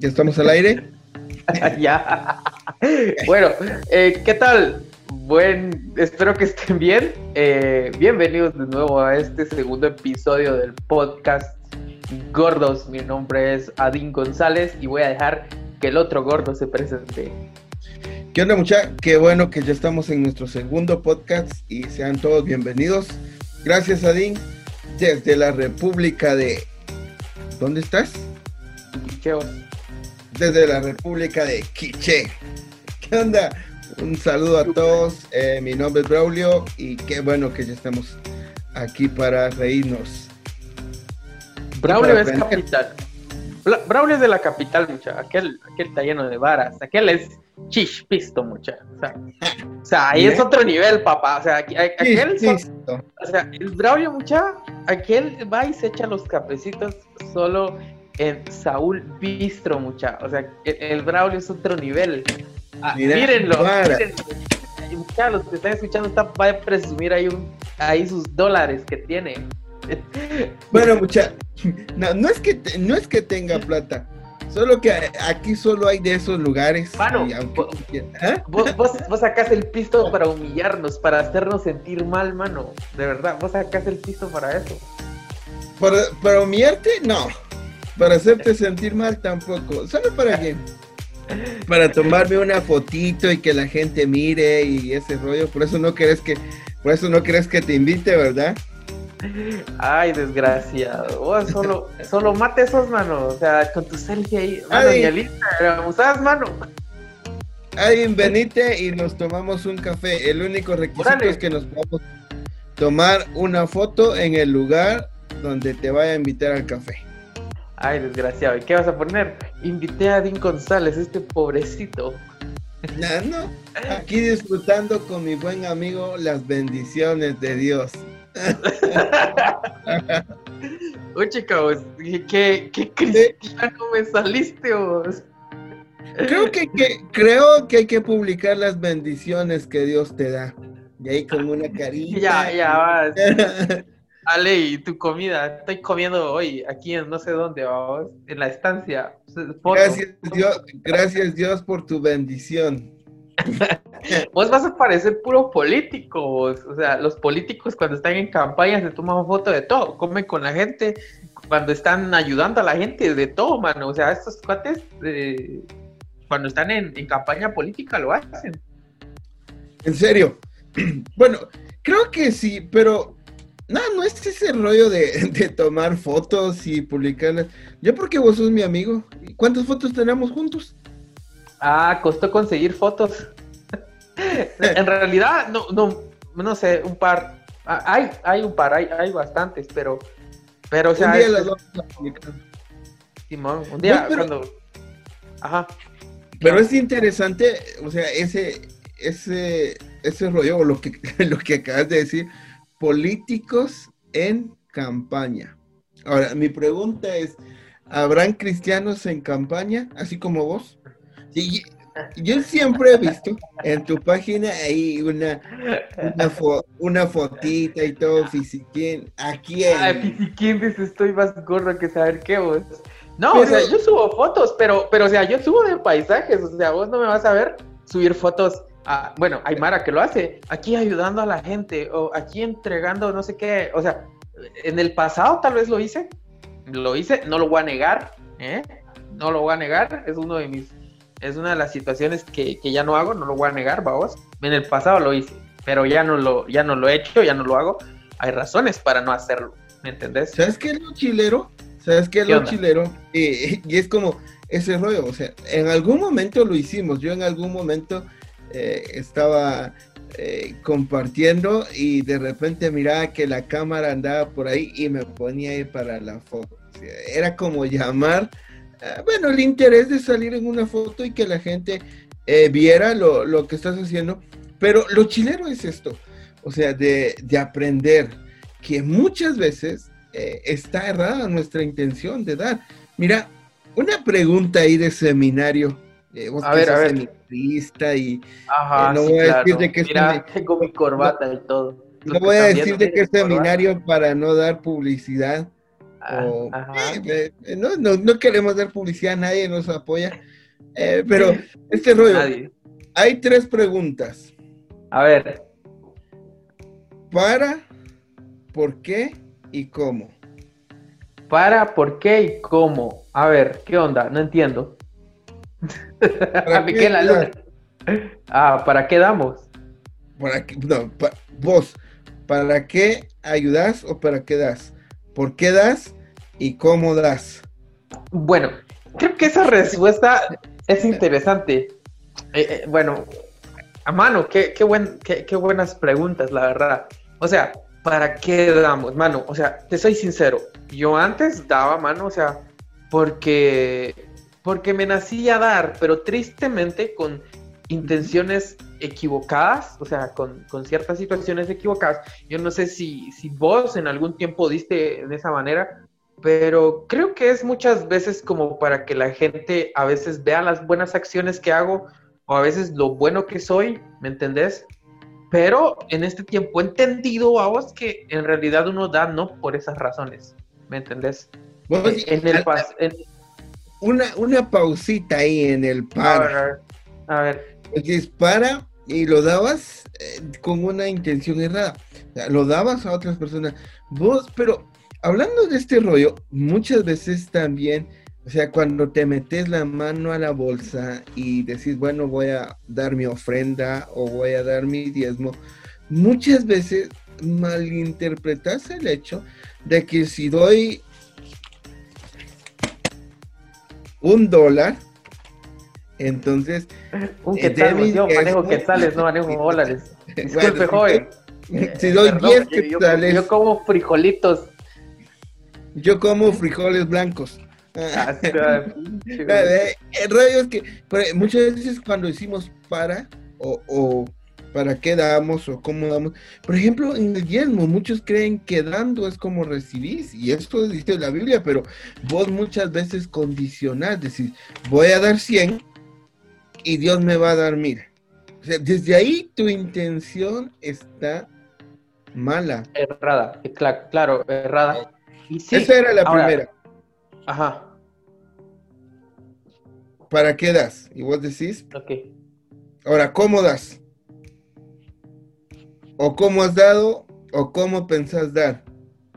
¿Ya estamos al aire? ya. bueno, eh, ¿qué tal? Buen, espero que estén bien. Eh, bienvenidos de nuevo a este segundo episodio del podcast Gordos. Mi nombre es Adín González y voy a dejar que el otro gordo se presente. ¿Qué onda mucha? Qué bueno que ya estamos en nuestro segundo podcast y sean todos bienvenidos. Gracias Adín, desde la República de... ¿Dónde estás? Desde la República de Quiche. ¿Qué onda? Un saludo a todos. Eh, mi nombre es Braulio y qué bueno que ya estamos aquí para reírnos. Braulio es capital. Braulio es de la capital, mucha. Aquel, aquel está lleno de varas. Aquel es chispisto, mucha. O sea, ahí es otro nivel, papá. O sea, aquel. o sea, el Braulio, mucha. Aquel va y se echa los cafecitos solo en Saúl Bistro, mucha. O sea, el, Braulio es otro nivel. Ah, mírenlo, Mucha, los que están escuchando están, va a presumir ahí, un, ahí sus dólares que tiene. Bueno, mucha, no, no, es que no es que tenga plata, solo que aquí solo hay de esos lugares. Mano, ¿Ah? vos, vos, sacás el pisto para humillarnos, para hacernos sentir mal, mano. De verdad, vos sacás el pisto para eso. ¿Para, para humillarte? No. Para hacerte sentir mal tampoco. Solo para quién. Para tomarme una fotito y que la gente mire y ese rollo. Por eso no crees que, por eso no crees que te invite, ¿verdad? Ay, desgraciado. Solo, solo mate esos, mano. O sea, con tu selfie ahí. Mano, ¿sabes, mano? Alguien venite y nos tomamos un café. El único requisito es que nos a tomar una foto en el lugar donde te vaya a invitar al café. Ay, desgraciado. ¿Y qué vas a poner? Invité a Dean González, este pobrecito. No, no. Aquí disfrutando con mi buen amigo las bendiciones de Dios. Oye, cabos, ¿qué, qué cristiano me saliste vos? Creo que, que, creo que hay que publicar las bendiciones que Dios te da. Y ahí con una carita. Ya, ya, vas. Ale, ¿y tu comida? Estoy comiendo hoy aquí en no sé dónde, vamos, en la estancia. Gracias Dios, gracias Dios por tu bendición. vos vas a parecer puro político, o sea, los políticos cuando están en campaña se toman foto de todo, comen con la gente, cuando están ayudando a la gente, de todo, mano, o sea, estos cuates, eh, cuando están en, en campaña política lo hacen. En serio, bueno, creo que sí, pero no, no es ese rollo de, tomar fotos y publicarlas. Yo porque vos sos mi amigo. ¿Cuántas fotos tenemos juntos? Ah, costó conseguir fotos. en realidad, no, no, no sé, un par. Ah, hay, hay un par, hay, hay bastantes, pero, pero, o sea. Un día las vamos a publicar. Simón, un día cuando. Ajá. Pero es interesante, o sea, ese, ese, ese rollo, o lo que, lo que acabas de decir políticos en campaña. Ahora, mi pregunta es, ¿habrán cristianos en campaña, así como vos? Sí, yo siempre he visto en tu página ahí una, una, fotita y todo, fisiquín. Aquí hay. fisiquín, dice, estoy más gordo que saber qué vos. No, o sea, yo subo fotos, pero, pero, o sea, yo subo de paisajes, o sea, vos no me vas a ver subir fotos bueno, hay Mara que lo hace, aquí ayudando a la gente, o aquí entregando no sé qué, o sea, en el pasado tal vez lo hice, lo hice, no lo voy a negar, ¿eh? no lo voy a negar, es uno de mis, es una de las situaciones que, ya no hago, no lo voy a negar, vamos, en el pasado lo hice, pero ya no lo, ya no lo he hecho, ya no lo hago, hay razones para no hacerlo, ¿me entendés? ¿Sabes qué es lo chilero? ¿Sabes qué es lo chilero? y es como ese rollo, o sea, en algún momento lo hicimos, yo en algún momento eh, estaba eh, compartiendo y de repente miraba que la cámara andaba por ahí y me ponía ahí para la foto. era como llamar, eh, bueno, el interés de salir en una foto y que la gente viera lo, que estás haciendo. Pero lo chileno es esto, o sea, de, de aprender que muchas veces está errada nuestra intención de dar. Mira, una pregunta ahí de seminario eh, a ver, a ver. y eh, no voy a decir de que Mira, tengo mi corbata y todo. No voy a decir de qué seminario para no dar publicidad, Ah, eh, eh, no, no, queremos dar publicidad, nadie nos apoya. Pero este rollo, hay tres preguntas. A ver. Para, por qué y cómo. Para, por qué y cómo. A ver, ¿qué onda? No entiendo. ¿Para qué la luna. Ah, ¿para qué damos? ¿Para qué? No, vos, ¿para qué ayudas o para qué das? ¿Por qué das y cómo das? Bueno, creo que esa respuesta es interesante. Eh, eh, bueno, a mano, qué, qué, buen, qué, qué, buenas preguntas, la verdad. O sea, ¿para qué damos, mano? O sea, te soy sincero, yo antes daba, mano, o sea, porque, porque me nací a dar, pero tristemente con intenciones equivocadas, o sea, con, ciertas situaciones equivocadas. Yo no sé si, si vos en algún tiempo diste de esa manera, pero creo que es muchas veces como para que la gente a veces vea las buenas acciones que hago o a veces lo bueno que soy, ¿me entendés? Pero en este tiempo he entendido a vos que en realidad uno da no por esas razones, ¿me entendés? en el Una, una pausita ahí en el para. A ver. Dispara y lo dabas eh, con una intención errada. lo dabas a otras personas. Vos, pero hablando de este rollo, muchas veces también, o sea, cuando te metes la mano a la bolsa y decís, bueno, voy a dar mi ofrenda o voy a dar mi diezmo, muchas veces malinterpretas el hecho de que si doy un dólar, entonces. Un eh, quetzal, yo manejo quetzales, no manejo dólares. Disculpe, joven. Si doy 10 quetzales. Yo, como frijolitos. Yo como frijoles blancos. Ah, eh, el rollo es que muchas veces cuando decimos para o, o, para qué damos o cómo damos, por ejemplo, en el diezmo, muchos creen que dando es como recibís, y esto dice la Biblia, pero vos muchas veces condicionás, decís, voy a dar 100 y Dios me va a dar mil. O sea, desde ahí tu intención está mala. Errada, claro, errada. Y Esa era la primera. Ajá. ¿Para qué das? Y vos decís. Ok. Ahora, ¿cómo das? ¿O cómo has dado? ¿O cómo pensás dar?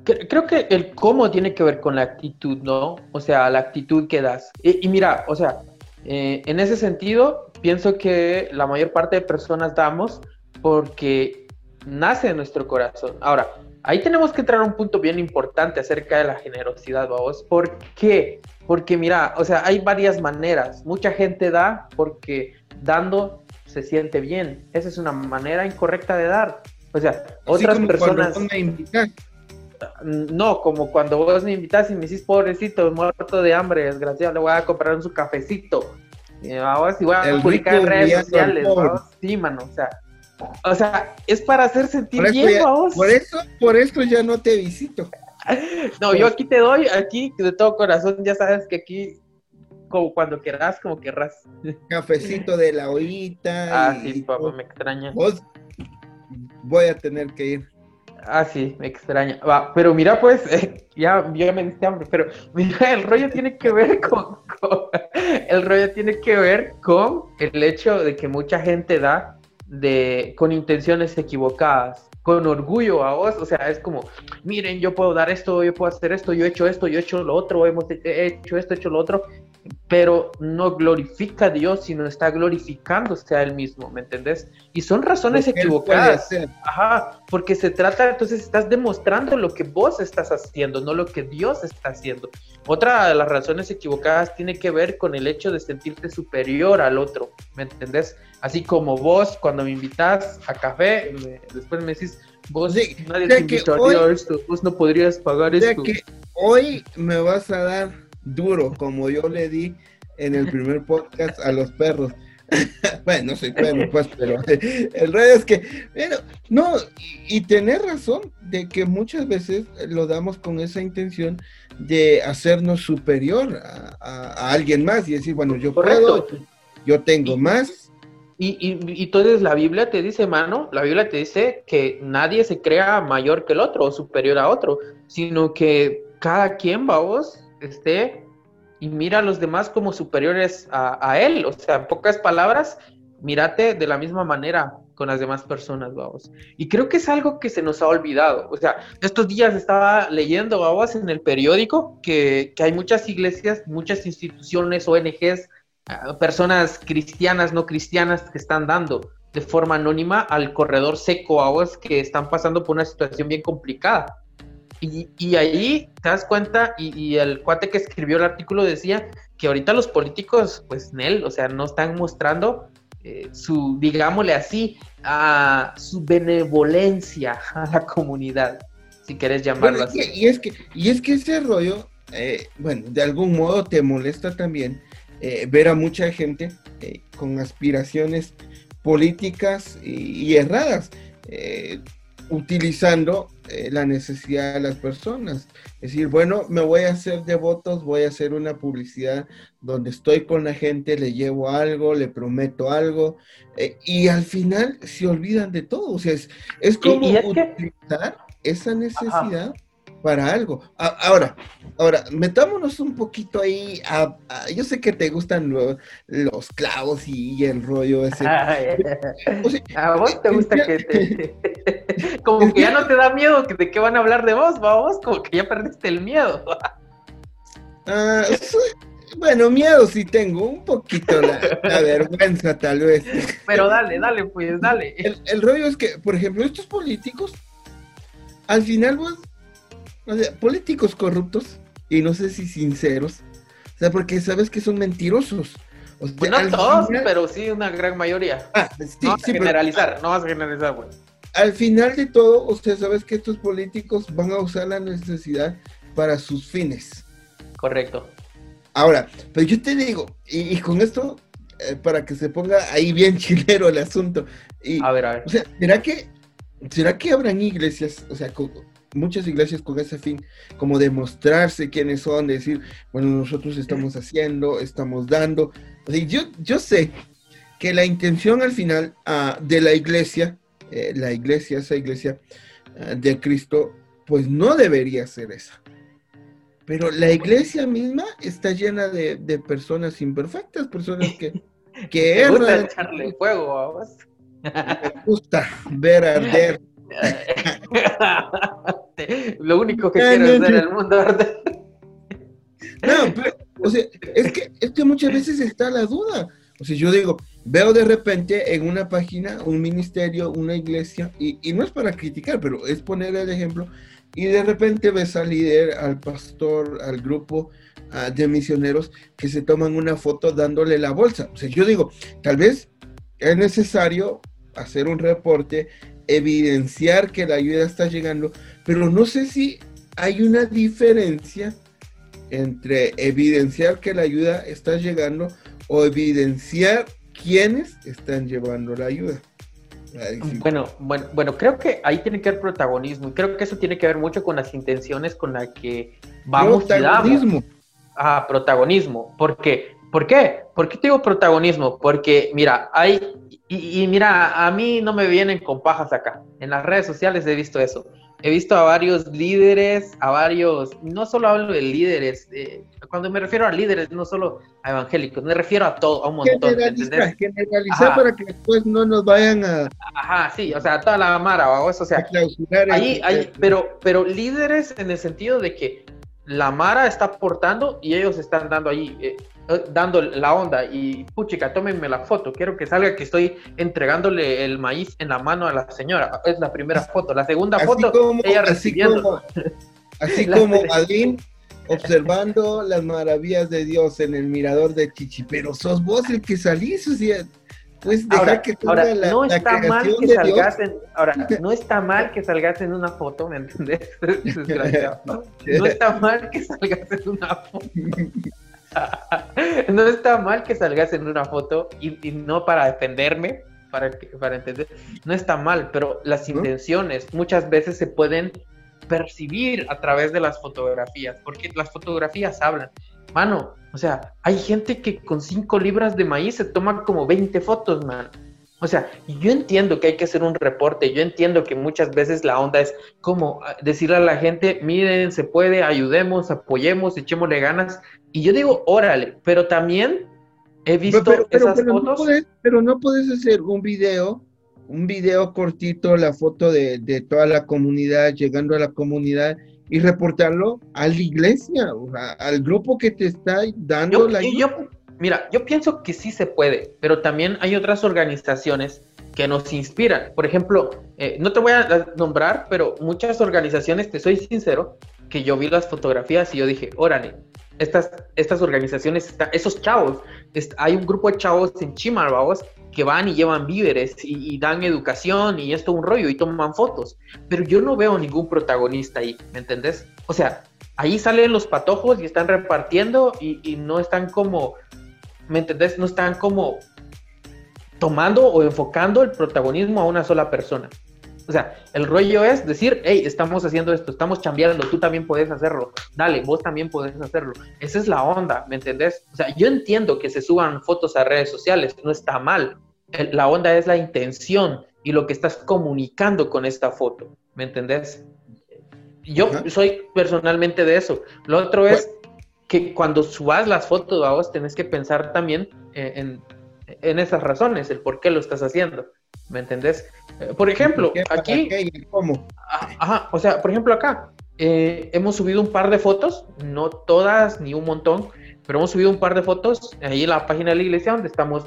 Creo que el cómo tiene que ver con la actitud, ¿no? O sea, la actitud que das. y mira, o sea, eh, en ese sentido, pienso que la mayor parte de personas damos porque nace en nuestro corazón. Ahora, ahí tenemos que entrar a un punto bien importante acerca de la generosidad, vamos. ¿Por qué? Porque mira, o sea, hay varias maneras. Mucha gente da porque dando se siente bien. Esa es una manera incorrecta de dar. O sea, otras personas... No, como cuando vos me invitas y me decís, pobrecito, muerto de hambre, desgraciado, le voy a comprar un su cafecito. Y ahora sí voy a publicar en redes sociales, Sí, mano, o sea, o sea, es para hacer sentir bien, vos. Por eso, por eso ya no te visito. no, yo aquí te doy, aquí de todo corazón, ya sabes que aquí, como cuando querrás, como querrás. Cafecito de la ollita. Ah, sí, papá, me extraña. Vos voy a tener que ir. Ah, sí, me extraña. Va, pero mira, pues, ya, ya me diste hambre, pero mira, el rollo tiene que ver con, el rollo tiene que ver con el hecho de que mucha gente da de con intenciones equivocadas, con orgullo a vos, o sea, es como, miren, yo puedo dar esto, yo puedo hacer esto, yo he hecho esto, yo he hecho lo otro, hemos hecho esto, he hecho lo otro, pero no glorifica a Dios, sino está glorificándose a Él mismo, ¿me entendés? Y son razones equivocadas. Ajá, porque se trata, entonces estás demostrando lo que vos estás haciendo, no lo que Dios está haciendo. Otra de las razones equivocadas tiene que ver con el hecho de sentirte superior al otro, ¿me entendés? Así como vos, cuando me invitas a café, después me decís, vos nadie te invitaría a esto, vos no podrías pagar esto. que hoy me vas a dar duro, como yo le di en el primer podcast a los perros. bueno, no soy perro, pues, pero el rey es que, pero, no, y, tener razón de que muchas veces lo damos con esa intención de hacernos superior a, alguien más y decir, bueno, yo puedo, yo tengo más. Y, y, y, entonces la Biblia te dice, mano, la Biblia te dice que nadie se crea mayor que el otro o superior a otro, sino que cada quien, vamos, esté y mira a los demás como superiores a, él. O sea, en pocas palabras, mírate de la misma manera con las demás personas, vamos. Y creo que es algo que se nos ha olvidado. O sea, estos días estaba leyendo, vamos, en el periódico que, que hay muchas iglesias, muchas instituciones, ONGs, ah, personas cristianas, no cristianas, que están dando de forma anónima al corredor seco, vamos, que están pasando por una situación bien complicada. Y, ahí te das cuenta, y, el cuate que escribió el artículo decía que ahorita los políticos, pues, Nel, o sea, no están mostrando eh, su, digámosle así, a su benevolencia a la comunidad, si quieres llamarlo así. y, es que, y es que ese rollo, eh, bueno, de algún modo te molesta también eh, ver a mucha gente con aspiraciones políticas y, y erradas utilizando eh, la necesidad de las personas. Es decir, bueno, me voy a hacer de votos, voy a hacer una publicidad donde estoy con la gente, le llevo algo, le prometo algo, eh, y al final se olvidan de todo. O sea, es, como utilizar esa necesidad para algo. ahora, ahora, metámonos un poquito ahí. A, yo sé que te gustan los clavos y, el rollo ese. a vos te gusta que te. como que ya no te da miedo de qué van a hablar de vos, vos, como que ya perdiste el miedo. Ah, bueno, miedo sí tengo, un poquito la, vergüenza tal vez. Pero dale, dale, pues, dale. El, el rollo es que, por ejemplo, estos políticos, al final vos o sea, políticos corruptos y no sé si sinceros. O sea, porque sabes que son mentirosos. O pues no todos, pero sí una gran mayoría. Ah, sí, no vas a generalizar, no vas a generalizar, güey. Al final de todo, usted sabes que estos políticos van a usar la necesidad para sus fines. Correcto. Ahora, pero yo te digo, y, con esto, eh, para que se ponga ahí bien chilero el asunto. Y, a ver, a ver. O sea, ¿será que, ¿será que habrán iglesias, o sea, muchas iglesias con ese fin, como demostrarse quiénes son, decir, bueno, nosotros estamos haciendo, estamos dando. yo, yo sé que la intención al final ah, de la iglesia, eh, la iglesia, esa iglesia ah, de Cristo, pues no debería ser esa. Pero la iglesia misma está llena de, personas imperfectas, personas que, que gusta echarle fuego Me gusta ver arder Lo único que quiero es ver el mundo arder. No, pero, o sea, es que, es que muchas veces está la duda. O sea, yo digo, veo de repente en una página un ministerio, una iglesia, y, y no es para criticar, pero es poner el ejemplo, y de repente ves al líder, al pastor, al grupo uh, de misioneros que se toman una foto dándole la bolsa. O sea, yo digo, tal vez es necesario hacer un reporte evidenciar que la ayuda está llegando, pero no sé si hay una diferencia entre evidenciar que la ayuda está llegando o evidenciar quiénes están llevando la ayuda. Bueno, bueno, bueno, creo que ahí tiene que haber protagonismo y creo que eso tiene que ver mucho con las intenciones con las que vamos protagonismo. Ah, protagonismo. ¿Por qué? ¿Por qué? ¿Por qué digo protagonismo? Porque, mira, hay y, mira, a mí no me vienen con pajas acá. En las redes sociales he visto eso. He visto a varios líderes, a varios, no solo hablo de líderes, eh, cuando me refiero a líderes, no solo a evangélicos, me refiero a todo, a un montón. Generalizar, generalizar para que después no nos vayan a... Ajá, sí, o sea, toda la mara, o eso, o sea, ahí, ahí, pero, pero líderes en el sentido de que la mara está aportando y ellos están dando ahí. Eh, dando la onda y puchica, tómenme la foto, quiero que salga que estoy entregándole el maíz en la mano a la señora. Es la primera foto. La segunda foto, ella recibiendo. Así como, así observando las maravillas de Dios en el mirador de Chichi, pero sos vos el que salís, o sea, pues ahora, que ahora, no está mal que salgas en, ahora, no está mal que salgas en una foto, ¿me entendés? no está mal que salgas en una foto. no está mal que salgas en una foto y, no para defenderme, para, para entender, no está mal, pero las intenciones muchas veces se pueden percibir a través de las fotografías, porque las fotografías hablan. Mano, o sea, hay gente que con 5 libras de maíz se toma como 20 fotos, man. O sea, yo entiendo que hay que hacer un reporte, yo entiendo que muchas veces la onda es como ah, decirle a la gente, miren, se puede, ayudemos, apoyemos, echémosle ganas. Y yo digo, órale, pero también he visto esas fotos. pero no puedes hacer un video, un video cortito, la foto de, toda la comunidad, llegando a la comunidad y reportarlo a la iglesia, o al grupo que te está dando la ayuda. Mira, yo pienso que sí se puede, pero también hay otras organizaciones que nos inspiran. Por ejemplo, eh, no te voy a nombrar, pero muchas organizaciones, te soy sincero, que yo vi las fotografías y yo dije, órale, estas, estas organizaciones, esos chavos, hay un grupo de chavos en Chimalbaos que van y llevan víveres y, dan educación y esto un rollo y toman fotos, pero yo no veo ningún protagonista ahí, ¿me entendés? O sea, ahí salen los patojos y están repartiendo y, y no están como ¿me entendés? No están como tomando o enfocando el protagonismo a una sola persona. O sea, el rollo es decir, hey, estamos haciendo esto, estamos chambeando, tú también puedes hacerlo, dale, vos también puedes hacerlo. Esa es la onda, ¿me entendés? O sea, yo entiendo que se suban fotos a redes sociales, no está mal. la onda es la intención y lo que estás comunicando con esta foto, ¿me entendés? Yo soy personalmente de eso. Lo otro es, que cuando subas las fotos, vos tenés que pensar también eh, en, en, esas razones, el por qué lo estás haciendo. ¿Me entendés? Eh, por ejemplo, aquí. ¿Cómo? Ah, ajá, o sea, por ejemplo, acá eh, hemos subido un par de fotos, no todas ni un montón, pero hemos subido un par de fotos ahí en la página de la iglesia donde estamos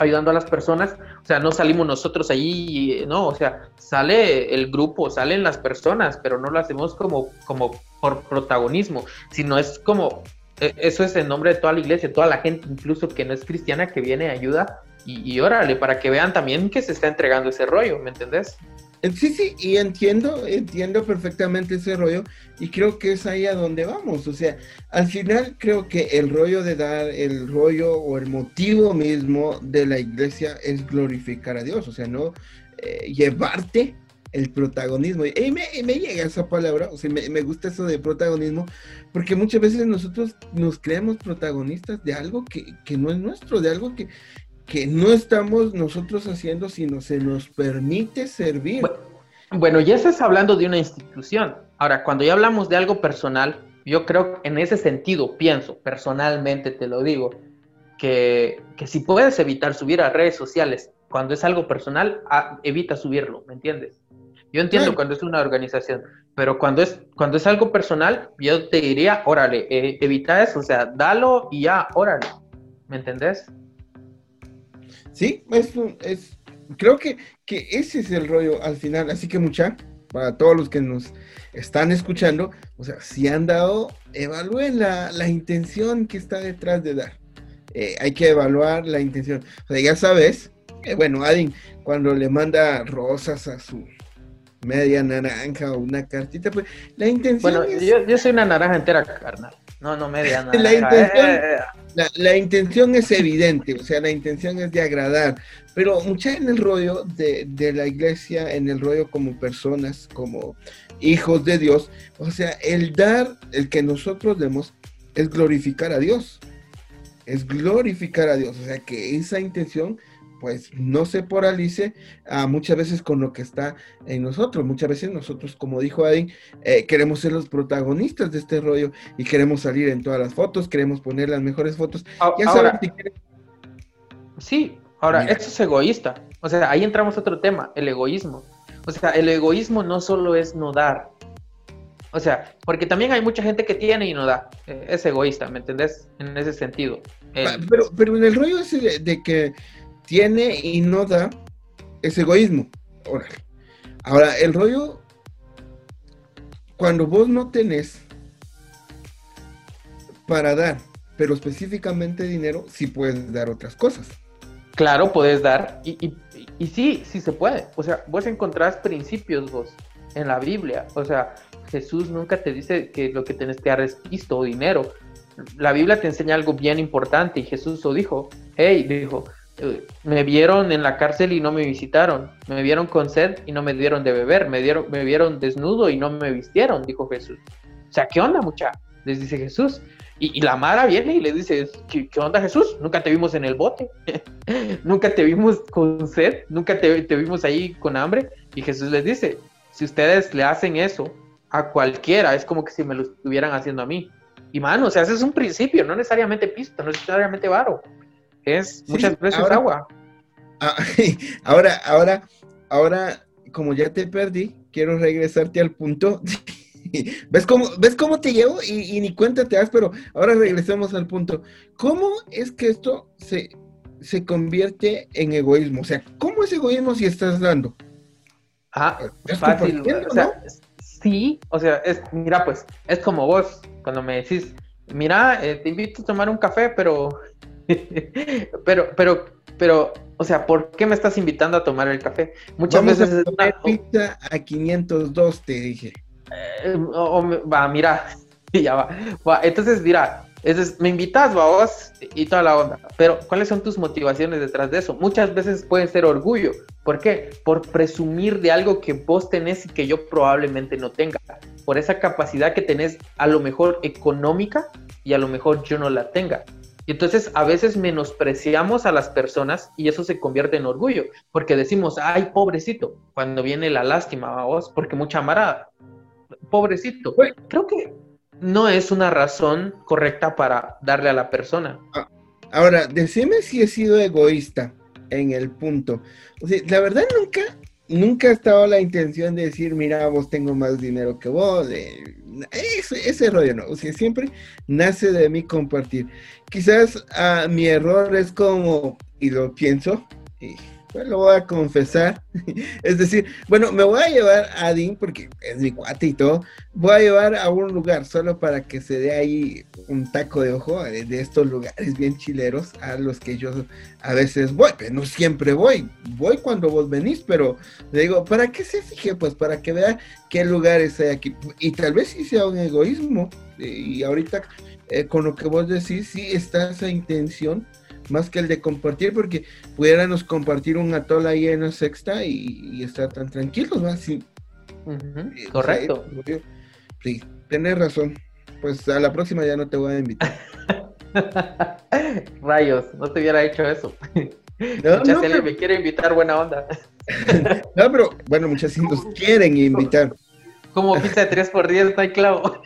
ayudando a las personas, o sea, no salimos nosotros allí, no, o sea, sale el grupo, salen las personas, pero no lo hacemos como, como por protagonismo, sino es como, e, eso es en nombre de toda la iglesia, toda la gente, incluso que no es cristiana, que viene ayuda y, y órale, para que vean también que se está entregando ese rollo, ¿me entendés? Eh, sí, sí, y entiendo, entiendo perfectamente ese rollo y creo que es ahí a donde vamos. O sea, al final creo que el rollo de dar, el rollo o el motivo mismo de la iglesia es glorificar a Dios, o sea, no eh, llevarte el protagonismo. Y me, me, llega esa palabra, o sea, me, me, gusta eso de protagonismo, porque muchas veces nosotros nos creemos protagonistas de algo que, que no es nuestro, de algo que, que no estamos nosotros haciendo, sino se nos permite servir. Bueno, ya estás hablando de una institución. Ahora, cuando ya hablamos de algo personal, yo creo en ese sentido pienso, personalmente te lo digo, que, que si puedes evitar subir a redes sociales cuando es algo personal, ah, evita subirlo, ¿me entiendes? Yo entiendo cuando es una organización, pero cuando es, cuando es algo personal, yo te diría, órale, eh, evita eso, o sea, dalo y ya, órale, ¿me entendés? Sí, es, es creo que, que ese es el rollo al final. Así que mucha, para todos los que nos están escuchando, o sea, si han dado, evalúen la, la intención que está detrás de dar. Eh, hay que evaluar la intención. O sea, ya sabes, bueno, Adin, cuando le manda rosas a su media naranja o una cartita, pues la intención. Bueno, yo, yo soy una naranja entera, carnal. No, no media nada. La intención, eh, eh, eh. la, intención es evidente, o sea, la intención es de agradar, pero mucha en el rollo de, de, la iglesia, en el rollo como personas, como hijos de Dios, o sea, el dar, el que nosotros demos, es glorificar a Dios, es glorificar a Dios, o sea, que esa intención pues no se poralice a muchas veces con lo que está en nosotros. Muchas veces nosotros, como dijo Adin, eh, queremos ser los protagonistas de este rollo y queremos salir en todas las fotos, queremos poner las mejores fotos. ahora, Sí, ahora, esto es egoísta. O sea, ahí entramos a otro tema, el egoísmo. O sea, el egoísmo no solo es no dar. O sea, porque también hay mucha gente que tiene y no da. Eh, es egoísta, ¿me entendés? En ese sentido. Pero, pero en el rollo ese de que tiene y no da es egoísmo. Ahora, el rollo, cuando vos no tenés para dar, pero específicamente dinero, sí puedes dar otras cosas. Claro, puedes dar, y, y, sí, sí se puede. O sea, vos encontrás principios vos en la Biblia. O sea, Jesús nunca te dice que lo que tenés que dar es pisto o dinero. La Biblia te enseña algo bien importante y Jesús lo dijo. Hey, dijo, me vieron en la cárcel y no me visitaron, me vieron con sed y no me dieron de beber, me, dieron, me vieron desnudo y no me vistieron, dijo Jesús. O sea, ¿qué onda, mucha? Les dice Jesús. Y, la Mara viene y le dice, ¿qué, onda Jesús? Nunca te vimos en el bote, nunca te vimos con sed, nunca te, vimos ahí con hambre. Y Jesús les dice, si ustedes le hacen eso a cualquiera, es como que si me lo estuvieran haciendo a mí. Y mano, o sea, ese es un principio, no necesariamente pista, no necesariamente varo. Es muchas veces agua. Ah, ahora, ahora, ahora, como ya te perdí, quiero regresarte al punto. ¿Ves cómo, ¿Ves cómo te llevo? Y, ni cuenta te das, pero ahora regresemos al punto. ¿Cómo es que esto se, se convierte en egoísmo? O sea, ¿cómo es egoísmo si estás dando? Ah, es fácil. O sea, sí, o sea, es, mira, pues, es como vos, cuando me decís, mira, eh, te invito a tomar un café, pero, pero, pero, pero, o sea, ¿por qué me estás invitando a tomar el café? Muchas veces... A pizza a 502, te dije. Eh, va, mira, ya va. Entonces, mira, me invitas, vos, y toda la onda. Pero, ¿cuáles son tus motivaciones detrás de eso? Muchas veces pueden ser orgullo. ¿Por qué? Por presumir de algo que vos tenés y que yo probablemente no tenga. Por esa capacidad que tenés, a lo mejor económica, y a lo mejor yo no la tenga. Y entonces a veces menospreciamos a las personas y eso se convierte en orgullo, porque decimos, ay, pobrecito, cuando viene la lástima, vos, porque mucha mara, pobrecito. Creo que no es una razón correcta para darle a la persona. Ah, ahora, decime si he sido egoísta en el punto. O sea, la verdad nunca, nunca ha estado la intención de decir, mira, vos tengo más dinero que vos. ese, ese rollo, ¿no? O sea, siempre nace de mí compartir. Quizás ah, mi error es como, y lo pienso, y pues lo voy a confesar. es decir, bueno, me voy a llevar a Dean porque es mi cuate y todo. Voy a llevar a un lugar solo para que se dé ahí un taco de ojo de, estos lugares bien chileros a los que yo a veces voy, pero no siempre voy. Voy cuando vos venís, pero le digo, ¿para qué se fije? Pues para que vea qué lugares hay aquí. Y tal vez sí sea un egoísmo. Y ahorita eh, con lo que vos decís, sí está esa intención más que el de compartir, porque pudiéramos compartir un atol ahí en la sexta y, estar tan tranquilos. Sí. Eh, Correcto. sí, tienes razón. Pues a la próxima ya no te voy a invitar. Rayos, no te hubiera hecho eso. No, no me quiere invitar, buena onda. no, pero bueno, muchas nos quieren invitar. Como pizza de 3 por 10 no hay clavo.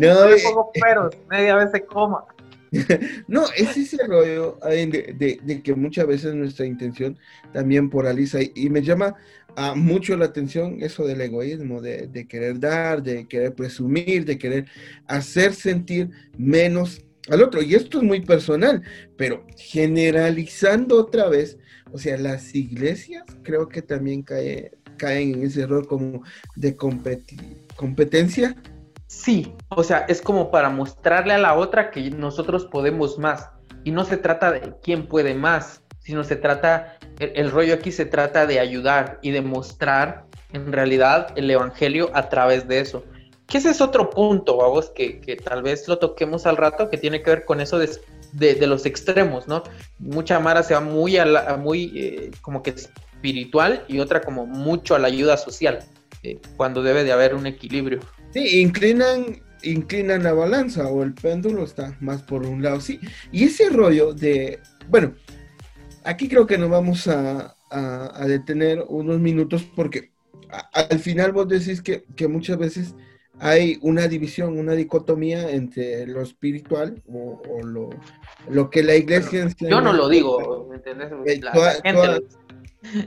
No, eh, pongo peros, media vez se coma. no, es ese rollo de, que muchas veces nuestra intención también polariza y, me llama a mucho la atención eso del egoísmo, de, querer dar, de querer presumir, de querer hacer sentir menos al otro. Y esto es muy personal, pero generalizando otra vez, o sea, las iglesias creo que también cae, caen en ese error como de competencia Sí, o sea, es como para mostrarle a la otra que nosotros podemos más. Y no se trata de quién puede más, sino se trata, el, rollo aquí se trata de ayudar y de mostrar en realidad el Evangelio a través de eso. Que ese es otro punto, vamos, que, que tal vez lo toquemos al rato, que tiene que ver con eso de, de, los extremos, ¿no? Mucha Mara se va muy, a la, muy eh, como que espiritual y otra como mucho a la ayuda social, eh, cuando debe de haber un equilibrio. Sí, inclinan, inclinan la balanza o el péndulo está más por un lado, sí. Y ese rollo de, bueno, aquí creo que nos vamos a, detener unos minutos porque al final vos decís que, muchas veces hay una división, una dicotomía entre lo espiritual o, lo, que la iglesia... yo no lo digo, ¿me entendés? Eh,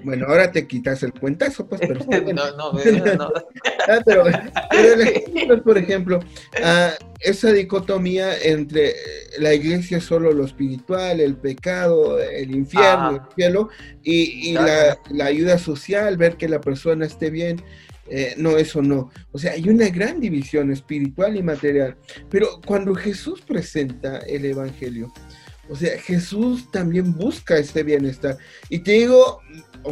bueno, ahora te quitas el cuentazo, pues, pero... no, no, no. ah, pero, por ejemplo, ah, esa dicotomía entre la iglesia solo lo espiritual, el pecado, el infierno, el cielo, y, la, ayuda social, ver que la persona esté bien. Eh, no, eso no. O sea, hay una gran división espiritual y material. Pero cuando Jesús presenta el Evangelio, o sea, Jesús también busca ese bienestar. Y te digo,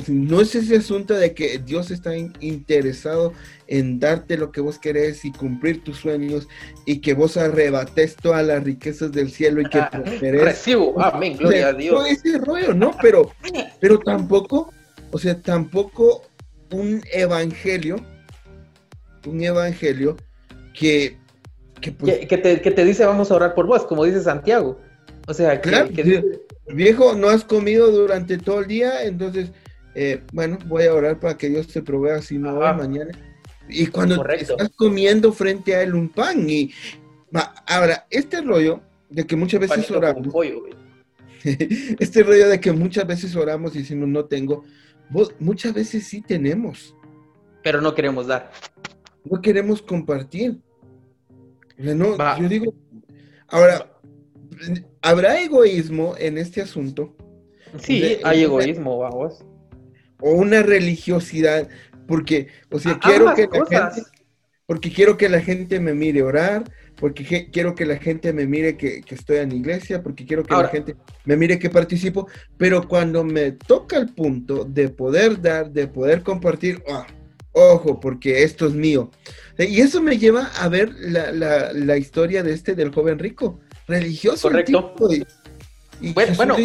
no es ese asunto de que Dios está interesado en darte lo que vos querés y cumplir tus sueños y que vos arrebates todas las riquezas del cielo y que prosperes. Recibo, amén, gloria a Dios. No ese rollo, ¿no? Pero, pero tampoco, o sea, tampoco un evangelio, un evangelio que que, pues te, dice vamos a orar por vos, como dice Santiago. O sea, que, viejo, no has comido durante todo el día, entonces, eh, bueno, voy a orar para que Dios te provea si no hoy, mañana. Y cuando estás comiendo frente a él un pan y... ahora, este rollo de que muchas veces oramos... este rollo de que muchas veces oramos y decimos no tengo, muchas veces sí tenemos. Pero no queremos dar. No queremos compartir. No, yo digo, ahora, ¿habrá egoísmo en este asunto? Sí, hay egoísmo, vamos. O una religiosidad, porque, o sea, quiero que la gente, porque quiero que la gente me mire orar, porque quiero que la gente me mire que, estoy en la iglesia, porque quiero que la gente me mire que participo, pero cuando me toca el punto de poder dar, de poder compartir, ah, ojo, porque esto es mío. Y eso me lleva a ver la, historia de este del joven rico, religioso. Correcto. bueno,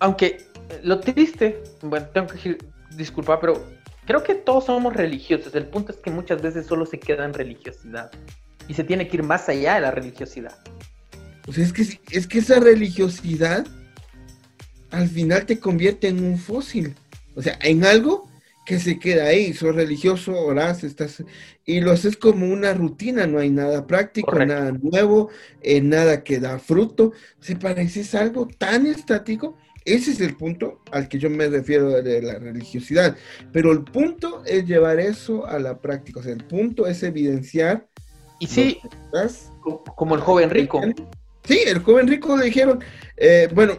aunque lo triste, bueno, tengo que decir, disculpa, pero creo que todos somos religiosos. El punto es que muchas veces solo se queda en religiosidad y se tiene que ir más allá de la religiosidad. Sea, es que, es que esa religiosidad al final te convierte en un fósil. O sea, en algo que se queda ahí. Sos religioso, orás, estás. Y lo haces como una rutina, no hay nada práctico, nada nuevo, eh, nada que da fruto. Se parece algo tan estático. Ese es el punto al que yo me refiero de la religiosidad. Pero el punto es llevar eso a la práctica. O sea, el punto es evidenciar y sí, como el joven rico. Sí, el joven rico le dijeron, eh, bueno,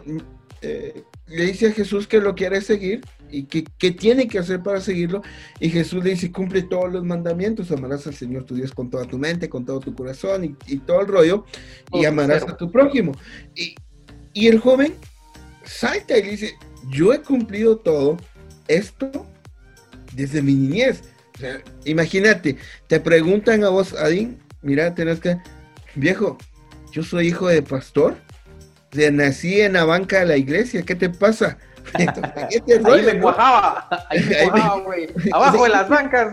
eh, le dice a Jesús que lo quiere seguir y que, tiene que hacer para seguirlo. Y Jesús le dice, cumple todos los mandamientos, amarás al Señor tu Dios con toda tu mente, con todo tu corazón y, todo el rollo, y amarás a tu prójimo. Y, y el joven salta y dice, yo he cumplido todo esto desde mi niñez. imagínate, te preguntan a vos, Adín, mira, tenés que, viejo, yo soy hijo de pastor, nací en la banca de la iglesia, ¿qué te pasa? Ahí me cuajaba, ahí me cuajaba, güey, abajo de las bancas,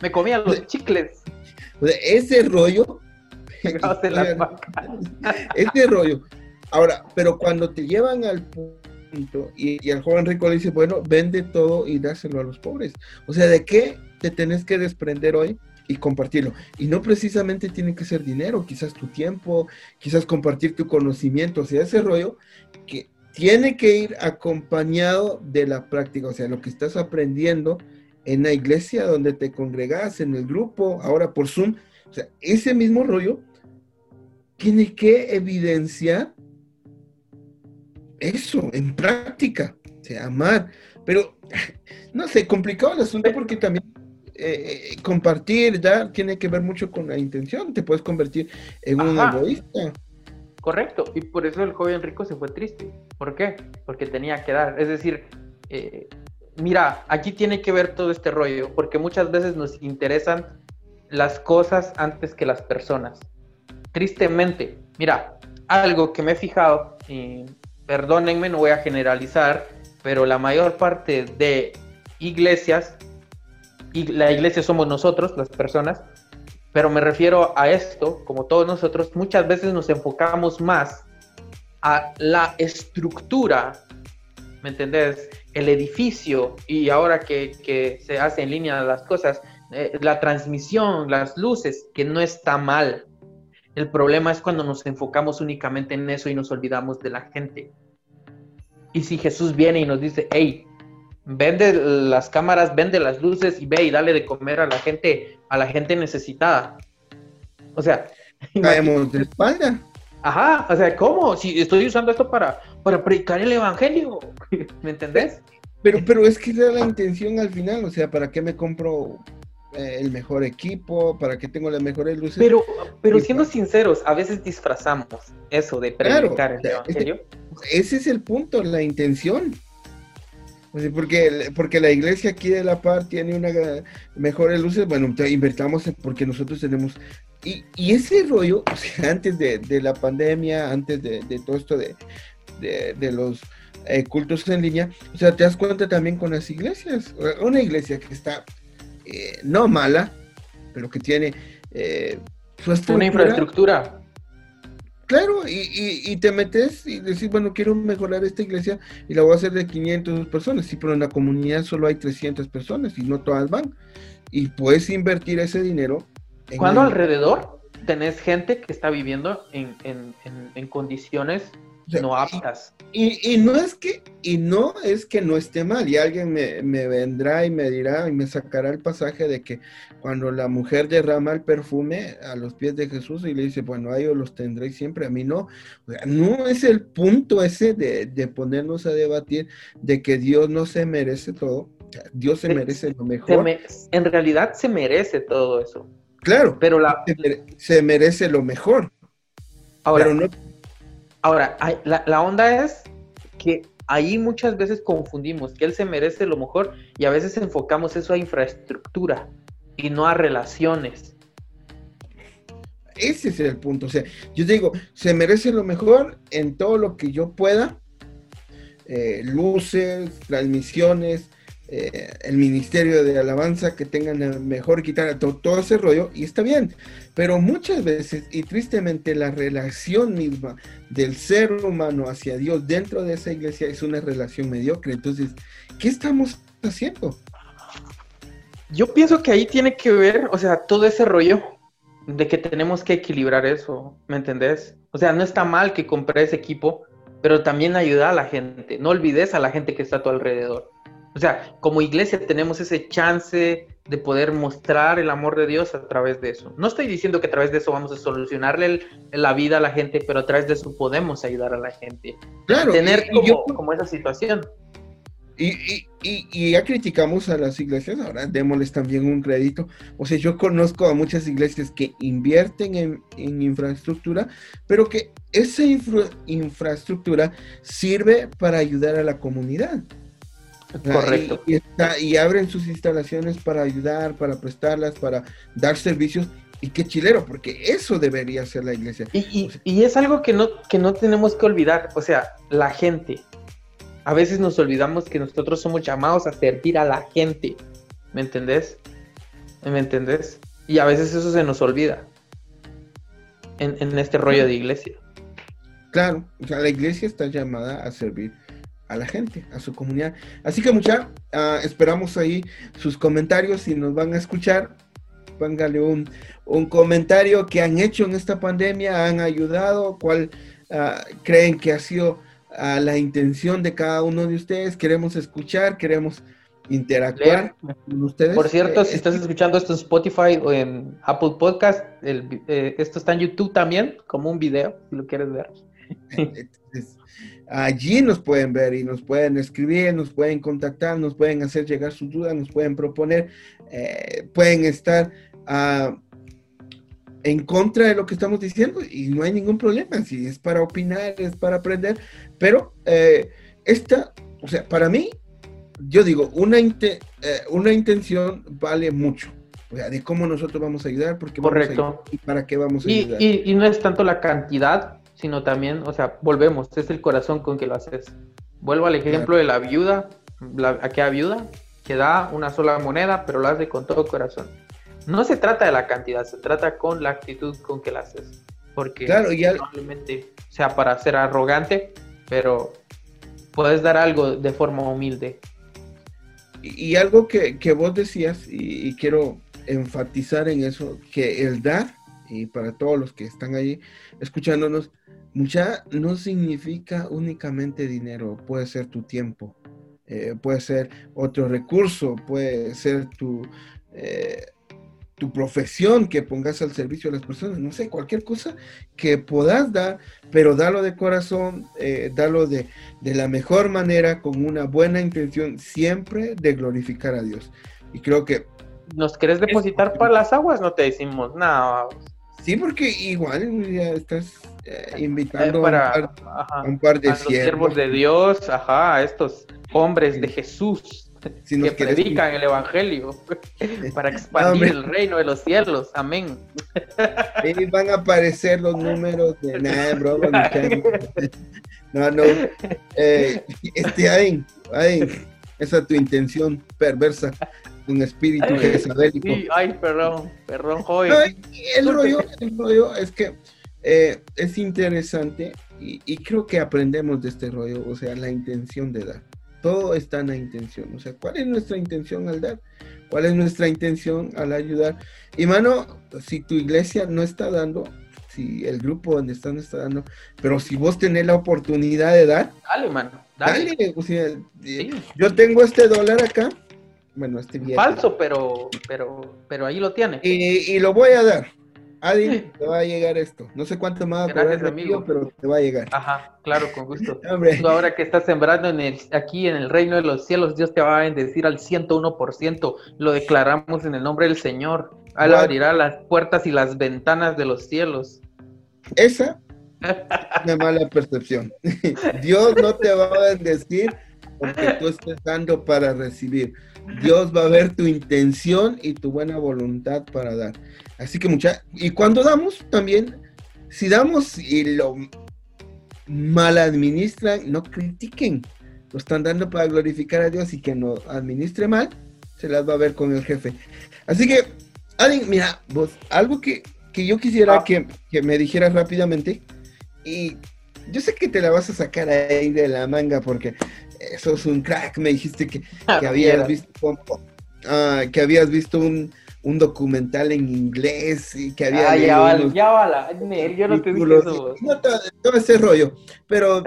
me comía los chicles. ese rollo, ese rollo. Ahora, pero cuando te llevan al punto y, y al joven rico le dice, bueno, vende todo y dáselo a los pobres. O sea, ¿de qué te tenés que desprender hoy? y compartirlo. Y no precisamente tiene que ser dinero, quizás tu tiempo, quizás compartir tu conocimiento, o sea, ese rollo que tiene que ir acompañado de la práctica, o sea, lo que estás aprendiendo en la iglesia donde te congregas, en el grupo, ahora por Zoom, o sea, ese mismo rollo tiene que evidenciar eso en práctica, o sea, amar, pero no sé, complicado el asunto porque también eh, eh, compartir, dar, tiene que ver mucho con la intención, te puedes convertir en un egoísta. Correcto, y por eso el joven rico se fue triste. ¿Por qué? Porque tenía que dar. Es decir, eh, mira, aquí tiene que ver todo este rollo, porque muchas veces nos interesan las cosas antes que las personas. Tristemente, mira, algo que me he fijado, perdónenme, no voy a generalizar, pero la mayor parte de iglesias y la iglesia somos nosotros, las personas, pero me refiero a esto, como todos nosotros, muchas veces nos enfocamos más a la estructura, ¿me entendés? El edificio y ahora que, se hace en línea las cosas, eh, la transmisión, las luces, que no está mal. El problema es cuando nos enfocamos únicamente en eso y nos olvidamos de la gente. Y si Jesús viene y nos dice, hey, vende las cámaras, vende las luces y ve y dale de comer a la gente, a la gente necesitada. O sea, caemos de espalda. Ajá, o sea, ¿cómo? Si estoy usando esto para, para predicar el evangelio, ¿me entendés? Pero, pero es que es la intención al final, o sea, ¿para qué me compro eh, el mejor equipo? ¿Para qué tengo las mejores luces? Pero, pero siendo sinceros, a veces disfrazamos eso de predicar el evangelio. ese es el punto, la intención. Porque, porque la iglesia aquí de La Par tiene una mejores luces, bueno, invertamos porque nosotros tenemos... Y, y ese rollo, o sea, antes de, de la pandemia, antes de, de todo esto de, de los eh, cultos en línea, o sea, te das cuenta también con las iglesias. Una iglesia que está eh, no mala, pero que tiene eh, Una infraestructura. Claro, y, y, te metes y decís, bueno, quiero mejorar esta iglesia y la voy a hacer de 500 personas. Sí, pero en la comunidad solo hay 300 personas y no todas van. Y puedes invertir ese dinero. Cuando alrededor tenés gente que está viviendo en, en, en condiciones no aptas. Y, no es que, y no es que no esté mal, y alguien me, vendrá y me dirá y me sacará el pasaje de que cuando la mujer derrama el perfume a los pies de Jesús y le dice, bueno, a ellos los tendréis siempre, a mí no. no es el punto ese de, ponernos a debatir de que Dios no se merece todo. Dios se merece lo mejor. en realidad se merece todo eso. Claro, pero la, se, merece lo mejor. Ahora, pero no Ahora, la, onda es que ahí muchas veces confundimos que él se merece lo mejor y a veces enfocamos eso a infraestructura y no a relaciones. Ese es el punto. O sea, yo digo, se merece lo mejor en todo lo que yo pueda. Eh, luces, transmisiones, eh, el ministerio de alabanza, que tengan la mejor quitar todo, todo, ese rollo, y está bien. Pero muchas veces, y tristemente, la relación misma del ser humano hacia Dios dentro de esa iglesia es una relación mediocre. Entonces, ¿qué estamos haciendo? Yo pienso que ahí tiene que ver, o sea, todo ese rollo de que tenemos que equilibrar eso, ¿me entendés? O sea, no está mal que compres equipo, pero también ayuda a la gente. No olvides a la gente que está a tu alrededor. O sea, como iglesia tenemos ese chance de poder mostrar el amor de Dios a través de eso. No estoy diciendo que a través de eso vamos a solucionarle la vida a la gente, pero a través de eso podemos ayudar a la gente. Claro. Tener como, esa situación. Y, ya criticamos a las iglesias, ahora démosles también un crédito. O sea, yo conozco a muchas iglesias que invierten en, infraestructura, pero que esa infraestructura sirve para ayudar a la comunidad. Correcto. Y, abren sus instalaciones para ayudar, para prestarlas, para dar servicios. Y qué chilero, porque eso debería ser la iglesia. Y, es algo que no, que no tenemos que olvidar. O sea, la gente. A veces nos olvidamos que nosotros somos llamados a servir a la gente. ¿Me entendés? ¿Me entendés? Y a veces eso se nos olvida. En, en este rollo de iglesia. Claro, o sea, la iglesia está llamada a servir a la gente, a su comunidad. Así que mucha, ah, esperamos ahí sus comentarios, si nos van a escuchar, póngale un, un comentario que han hecho en esta pandemia, han ayudado, cuál ah, creen que ha sido ah, la intención de cada uno de ustedes, queremos escuchar, queremos interactuar con ustedes. Por cierto, si eh, estás escuchando esto en Spotify o en Apple Podcast, el, eh, esto está en YouTube también, como un video, si lo quieres ver. Entonces, Allí nos pueden ver y nos pueden escribir, nos pueden contactar, nos pueden hacer llegar sus dudas, nos pueden proponer, eh, pueden estar ah, en contra de lo que estamos diciendo y no hay ningún problema. Si es para opinar, es para aprender, pero eh, esta, o sea, para mí, yo digo, una, eh, una intención vale mucho. O sea, de cómo nosotros vamos a ayudar, porque Correcto. y para qué vamos a ayudar. y no es tanto la cantidad, sino también, o sea, volvemos, es el corazón con que lo haces. Vuelvo al ejemplo de la viuda, la, aquella viuda que da una sola moneda, pero lo hace con todo corazón. No se trata de la cantidad, se trata con la actitud con que la haces. Porque claro, y probablemente sea para ser arrogante, pero puedes dar algo de forma humilde. Y, algo que, vos decías, y, y quiero enfatizar en eso, que el dar, y para todos los que están ahí escuchándonos, Mucha no significa únicamente dinero, puede ser tu tiempo, eh, puede ser otro recurso, puede ser tu, eh, tu profesión que pongas al servicio de las personas, no sé, cualquier cosa que puedas dar, pero dalo de corazón, eh, dalo de, de la mejor manera, con una buena intención, siempre de glorificar a Dios. Y creo que... ¿Nos querés depositar para las aguas? No te decimos nada. Sí, porque igual ya estás eh, invitando a, un par, de siervos. de Dios, ajá, a estos hombres de Jesús que predican el Evangelio para expandir el reino de los cielos. Amén. Ahí van a aparecer los números de nada, bro. No, no. Eh, este, ahí, ahí, esa es tu intención perversa. un espíritu jezabélico. Sí, ay, perdón, perdón, joven. el, rollo, el rollo es que eh, es interesante y, creo que aprendemos de este rollo, o sea, la intención de dar. Todo está en la intención, o sea, ¿cuál es nuestra intención al dar? ¿Cuál es nuestra intención al ayudar? Y mano, si tu iglesia no está dando, si el grupo donde están no está dando, pero si vos tenés la oportunidad de dar, dale, mano, dale. o sea, yo tengo este dólar acá, bueno, este bien. Falso, pero, pero, pero ahí lo tiene. y lo voy a dar. Adi, te va a llegar esto. No sé cuánto más va a amigo, pero te va a llegar. Ajá, claro, con gusto. Ahora que estás sembrando en el, aquí en el reino de los cielos, Dios te va a bendecir al 101%. Lo declaramos en el nombre del Señor. Él abrirá las puertas y las ventanas de los cielos. Esa es una mala percepción. Dios no te va a bendecir porque tú estés dando para recibir. Dios va a ver tu intención y tu buena voluntad para dar. Así que mucha, y cuando damos también, si damos y lo mal administran, no critiquen. Lo están dando para glorificar a Dios y que no administre mal, se las va a ver con el jefe. Así que, alguien, mira, vos, algo que, yo quisiera ah. que, que me dijeras rápidamente, y yo sé que te la vas a sacar ahí de la manga porque eso es un crack, me dijiste que, ah, habías visto ah, que habías visto un, documental en inglés y que había ah, ya vale, ya vale, yo no te dije eso. No, todo, ese rollo, pero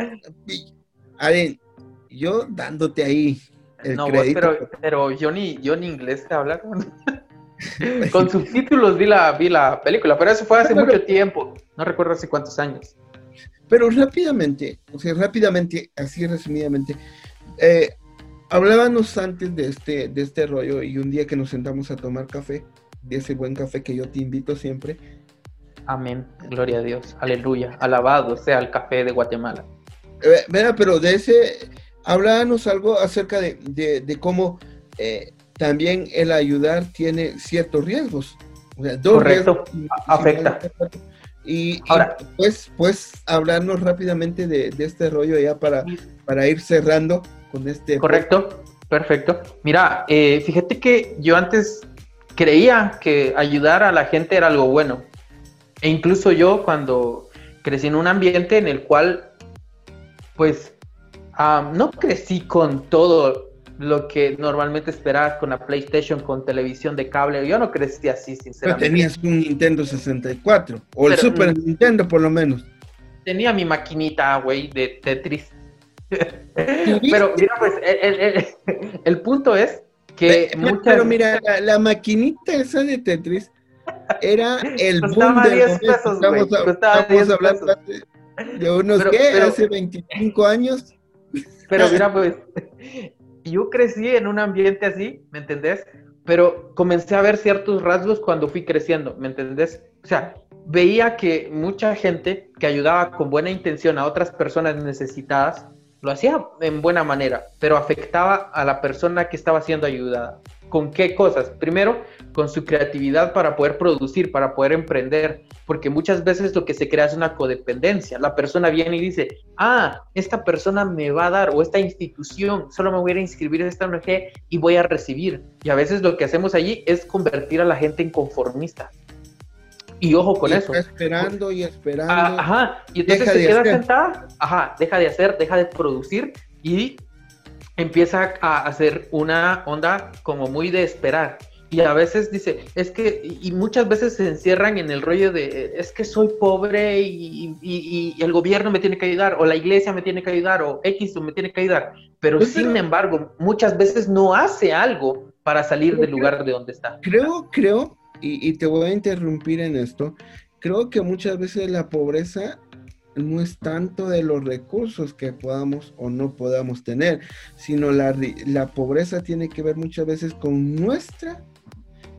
Aren, yo dándote ahí el no, pero, pero yo ni, yo ni inglés te habla con subtítulos vi la, vi la película, pero eso fue hace mucho tiempo, no recuerdo hace cuántos años. Pero rápidamente, o sea, rápidamente, así resumidamente, eh, hablábamos antes de este, de este rollo y un día que nos sentamos a tomar café, de ese buen café que yo te invito siempre. Amén, gloria a Dios, aleluya, alabado sea el café de Guatemala. Eh, pero de ese, hablábamos algo acerca de, de, cómo eh, también el ayudar tiene ciertos riesgos. O sea, dos Correcto, afecta. Y, Ahora, pues, pues hablarnos rápidamente de, este rollo ya para, para ir cerrando con este. Correcto, perfecto. Mira, eh, fíjate que yo antes creía que ayudar a la gente era algo bueno. E incluso yo cuando crecí en un ambiente en el cual, pues, no crecí con todo lo que normalmente esperabas con la PlayStation, con televisión de cable. Yo no crecí así, sinceramente. Pero tenías un Nintendo 64, o el Super Nintendo por lo menos. Tenía mi maquinita, güey, de Tetris. Pero mira, pues, el, punto es que... Pero, mira, la, maquinita esa de Tetris era el boom del estamos, hablando de unos, ¿qué? Hace 25 años. Pero mira, pues, yo crecí en un ambiente así, ¿me entendés? Pero comencé a ver ciertos rasgos cuando fui creciendo, ¿me entendés? O sea, veía que mucha gente que ayudaba con buena intención a otras personas necesitadas, lo hacía en buena manera, pero afectaba a la persona que estaba siendo ayudada. ¿Con qué cosas? Primero, con su creatividad para poder producir, para poder emprender, porque muchas veces lo que se crea es una codependencia. La persona viene y dice, ah, esta persona me va a dar, o esta institución, solo me voy a inscribir en esta ONG y voy a recibir. Y a veces lo que hacemos allí es convertir a la gente en conformista. Y ojo con eso. esperando y esperando. Ah, ajá, y entonces se queda sentada, ajá, deja de hacer, deja de producir y empieza a hacer una onda como muy de esperar. Y a veces dice, es que, y muchas veces se encierran en el rollo de, es que soy pobre y, y, el gobierno me tiene que ayudar, o la iglesia me tiene que ayudar, o X me tiene que ayudar. Pero pues sin embargo, muchas veces no hace algo para salir del lugar de donde está. Creo, creo y, te voy a interrumpir en esto, creo que muchas veces la pobreza no es tanto de los recursos que podamos o no podamos tener, sino la, la pobreza tiene que ver muchas veces con nuestra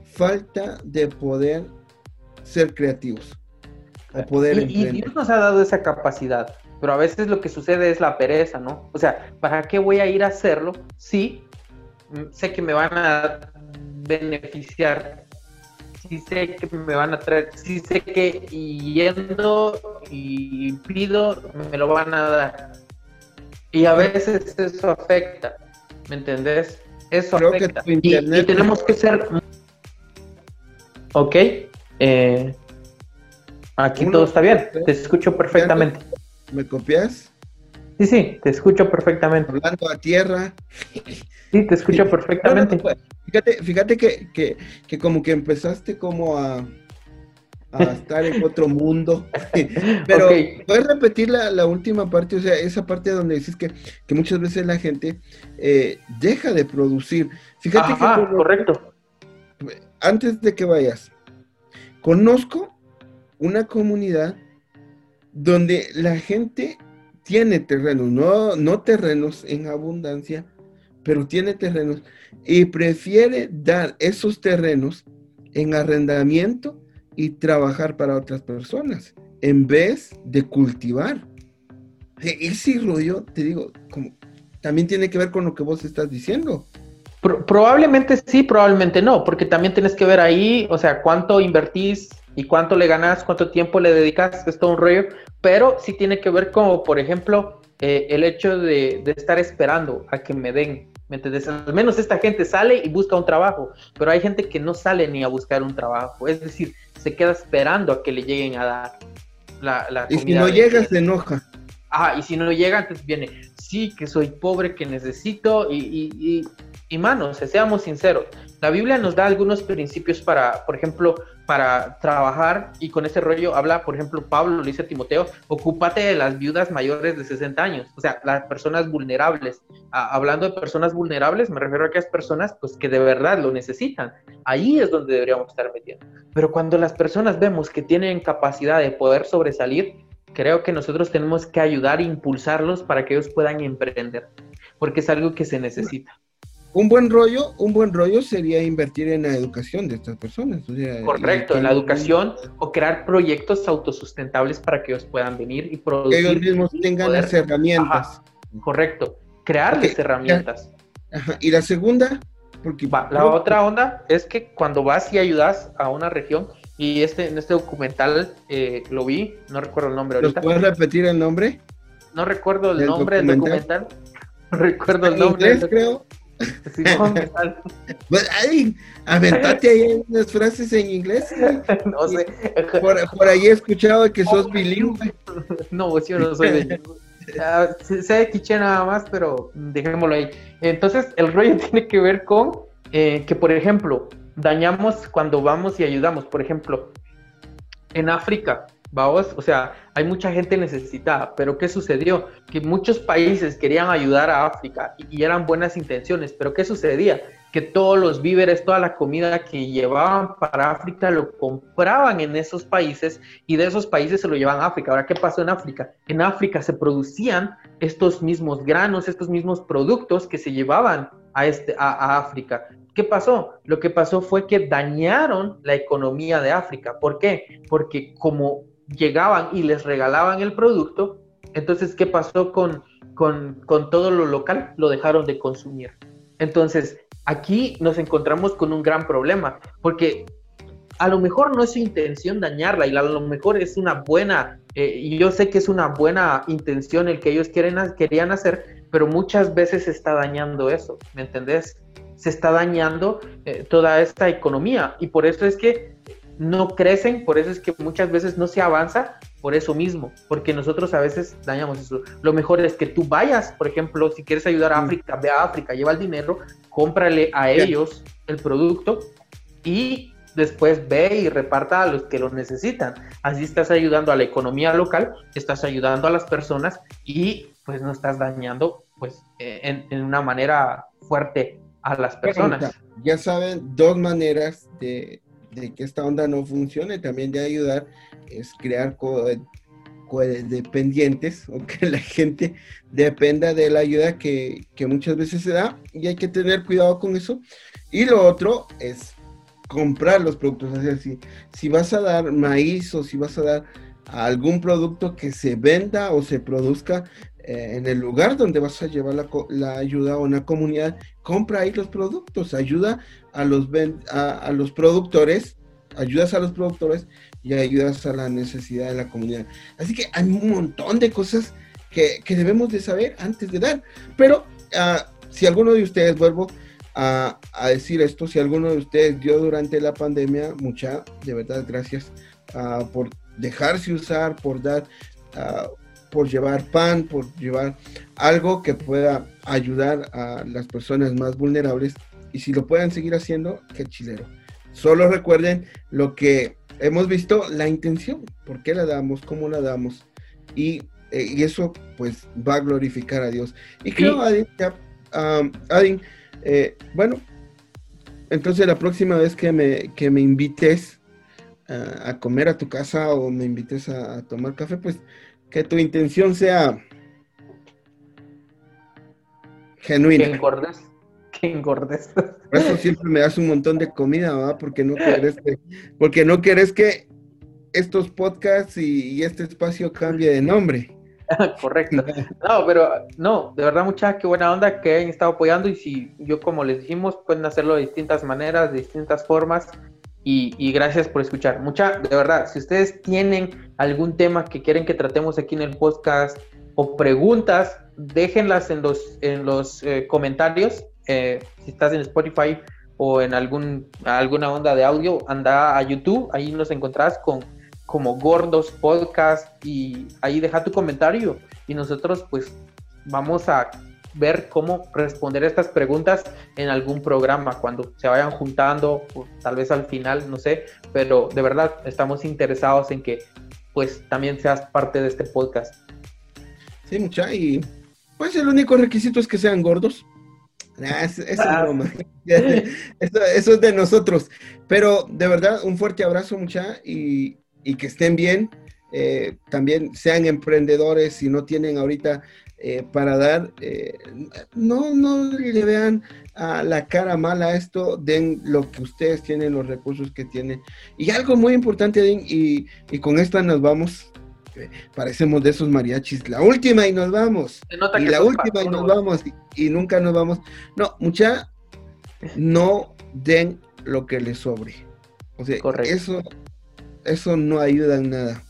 falta de poder ser creativos. O poder y, y, Dios nos ha dado esa capacidad, pero a veces lo que sucede es la pereza, ¿no? O sea, ¿para qué voy a ir a hacerlo si sé que me van a beneficiar sí sé que me van a traer, sí sé que yendo y pido, me lo van a dar. Y a veces eso afecta, ¿me entendés? Eso afecta. y, tenemos que ser... Ok. Eh, aquí todo está bien. Te escucho perfectamente. ¿Me copias? Sí, sí, te escucho perfectamente. Hablando a tierra. Sí, te escucho perfectamente. Pues, fíjate, fíjate que, que, como que empezaste como a, a estar en otro mundo. Pero puedes repetir la, última parte, o sea, esa parte donde dices que, que muchas veces la gente eh, deja de producir. Fíjate que correcto. Antes de que vayas, conozco una comunidad donde la gente tiene terrenos, no, no terrenos en abundancia, pero tiene terrenos y prefiere dar esos terrenos en arrendamiento y trabajar para otras personas en vez de cultivar. Ese rollo, te digo, también tiene que ver con lo que vos estás diciendo. probablemente sí, probablemente no, porque también tienes que ver ahí, o sea, cuánto invertís y cuánto le ganas, cuánto tiempo le dedicas, es todo un rollo, pero sí tiene que ver como, por ejemplo, eh, el hecho de, estar esperando a que me den, ¿me entiendes? Al menos esta gente sale y busca un trabajo, pero hay gente que no sale ni a buscar un trabajo, es decir, se queda esperando a que le lleguen a dar la, la Y si no llega, se enoja. Ah, y si no llega, entonces viene, sí, que soy pobre, que necesito, y, y, y, y manos, seamos sinceros, la Biblia nos da algunos principios para, por ejemplo, para trabajar y con ese rollo habla, por ejemplo, Pablo le dice Timoteo, ocúpate de las viudas mayores de 60 años, o sea, las personas vulnerables. hablando de personas vulnerables, me refiero a aquellas personas pues que de verdad lo necesitan. Ahí es donde deberíamos estar metiendo. Pero cuando las personas vemos que tienen capacidad de poder sobresalir, creo que nosotros tenemos que ayudar e impulsarlos para que ellos puedan emprender, porque es algo que se necesita un buen rollo, un buen rollo sería invertir en la educación de estas personas. Correcto, en la educación o crear proyectos autosustentables para que ellos puedan venir y producir. Que ellos mismos tengan las herramientas. correcto, crearles herramientas. Y la segunda, porque la otra onda es que cuando vas y ayudas a una región, y este en este documental eh, lo vi, no recuerdo el nombre ahorita. ¿Puedes repetir el nombre? No recuerdo el nombre del documental. No recuerdo el nombre. creo. Pues, ay, aventate ahí unas frases en inglés. No sé. Por, ahí he escuchado que sos bilingüe. No, yo no soy bilingüe. Ah, sé de quiche nada más, pero dejémoslo ahí. Entonces, el rollo tiene que ver con eh, que, por ejemplo, dañamos cuando vamos y ayudamos. Por ejemplo, en África, vamos, o sea, hay mucha gente necesitada, pero ¿qué sucedió? Que muchos países querían ayudar a África y, eran buenas intenciones, pero ¿qué sucedía? Que todos los víveres, toda la comida que llevaban para África lo compraban en esos países y de esos países se lo llevaban a África. Ahora, ¿qué pasó en África? En África se producían estos mismos granos, estos mismos productos que se llevaban a, este, a África. ¿Qué pasó? Lo que pasó fue que dañaron la economía de África. ¿Por qué? Porque como llegaban y les regalaban el producto, entonces, ¿qué pasó con, con, todo lo local? Lo dejaron de consumir. Entonces, aquí nos encontramos con un gran problema, porque a lo mejor no es su intención dañarla y a lo mejor es una buena, eh, yo sé que es una buena intención el que ellos quieren, querían hacer, pero muchas veces se está dañando eso, ¿me entendés? Se está dañando eh, toda esta economía y por eso es que no crecen, por eso es que muchas veces no se avanza por eso mismo, porque nosotros a veces dañamos eso. Lo mejor es que tú vayas, por ejemplo, si quieres ayudar a mm. África, ve a África, lleva el dinero, cómprale a ellos el producto y después ve y reparta a los que lo necesitan. Así estás ayudando a la economía local, estás ayudando a las personas y pues no estás dañando pues en, en una manera fuerte a las personas. Ya saben, dos maneras de de que esta onda no funcione, también de ayudar, es crear codependientes o que la gente dependa de la ayuda que, muchas veces se da y hay que tener cuidado con eso. Y lo otro es comprar los productos, es decir, si vas a dar maíz o si vas a dar algún producto que se venda o se produzca eh, en el lugar donde vas a llevar la, ayuda a una comunidad, compra ahí los productos, ayuda a los, a, los productores, ayudas a los productores y ayudas a la necesidad de la comunidad. Así que hay un montón de cosas que, debemos de saber antes de dar. Pero ah, si alguno de ustedes, vuelvo, a, decir esto. Si alguno de ustedes dio durante la pandemia, mucha, de verdad, gracias ah, por dejarse usar, por dar, ah, por llevar pan, por llevar algo que pueda ayudar a las personas más vulnerables. Y si lo pueden seguir haciendo, qué chilero. Solo recuerden lo que hemos visto, la intención, por qué la damos, cómo la damos. Y, eh, eso pues va a glorificar a Dios. Y creo, Adin, Adin eh, bueno, entonces la próxima vez que me, que me invites a comer a tu casa o me invites a, tomar café, pues que tu intención sea genuina. Que engordes, que engordes. Por eso siempre me das un montón de comida, ¿verdad? Porque no querés que, porque no querés que estos podcasts y este espacio cambie de nombre. Correcto. No, pero no, de verdad, mucha qué buena onda que hayan estado apoyando y si yo como les dijimos, pueden hacerlo de distintas maneras, de distintas formas y, gracias por escuchar. Mucha, de verdad, si ustedes tienen algún tema que quieren que tratemos aquí en el podcast o preguntas, déjenlas en los, en los eh, comentarios. Eh, si estás en Spotify o en algún, alguna onda de audio, anda a YouTube, ahí nos encontrás con como Gordos Podcast y ahí deja tu comentario y nosotros pues vamos a ver cómo responder estas preguntas en algún programa cuando se vayan juntando, tal vez al final, no sé, pero de verdad estamos interesados en que pues también seas parte de este podcast. Sí, mucha, y pues el único requisito es que sean gordos. Ah, es, ah. broma. eso, eso, es de nosotros. Pero de verdad, un fuerte abrazo, mucha, y, y que estén bien. Eh, también sean emprendedores si no tienen ahorita eh, para dar, eh, no, no le vean a la cara mala a esto, den lo que ustedes tienen, los recursos que tienen. Y algo muy importante, y, y con esta nos vamos, parecemos de esos mariachis, la última y nos vamos. y la última y nos vamos, y, nunca nos vamos. No, mucha, no den lo que les sobre. O sea, eso eso no ayuda en nada.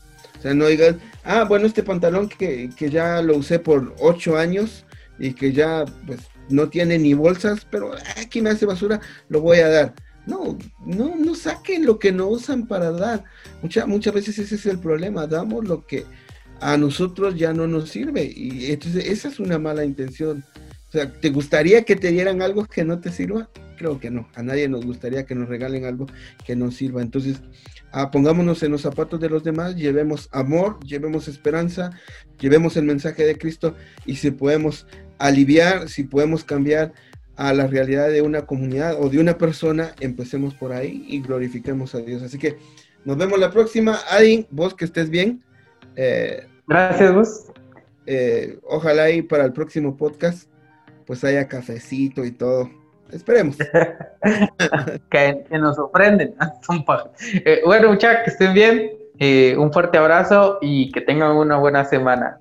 O sea, no digan, ah, bueno, este pantalón que, ya lo usé por ocho años y que ya pues no tiene ni bolsas, pero aquí me hace basura, lo voy a dar. No, no, no saquen lo que no usan para dar. Mucha, muchas veces ese es el problema, damos lo que a nosotros ya no nos sirve y entonces esa es una mala intención. O sea, ¿te gustaría que te dieran algo que no te sirva? Creo que no. A nadie nos gustaría que nos regalen algo que nos sirva. Entonces, Ah, pongámonos en los zapatos de los demás, llevemos amor, llevemos esperanza, llevemos el mensaje de Cristo y si podemos aliviar, si podemos cambiar a la realidad de una comunidad o de una persona, empecemos por ahí y glorifiquemos a Dios. Así que nos vemos la próxima. Adin, vos que estés bien. Eh, Gracias, vos. Eh, ojalá y para el próximo podcast pues haya cafecito y todo. Esperemos. que, nos sorprenden. Eh, bueno, muchachos, que estén bien. Eh, un fuerte abrazo y que tengan una buena semana.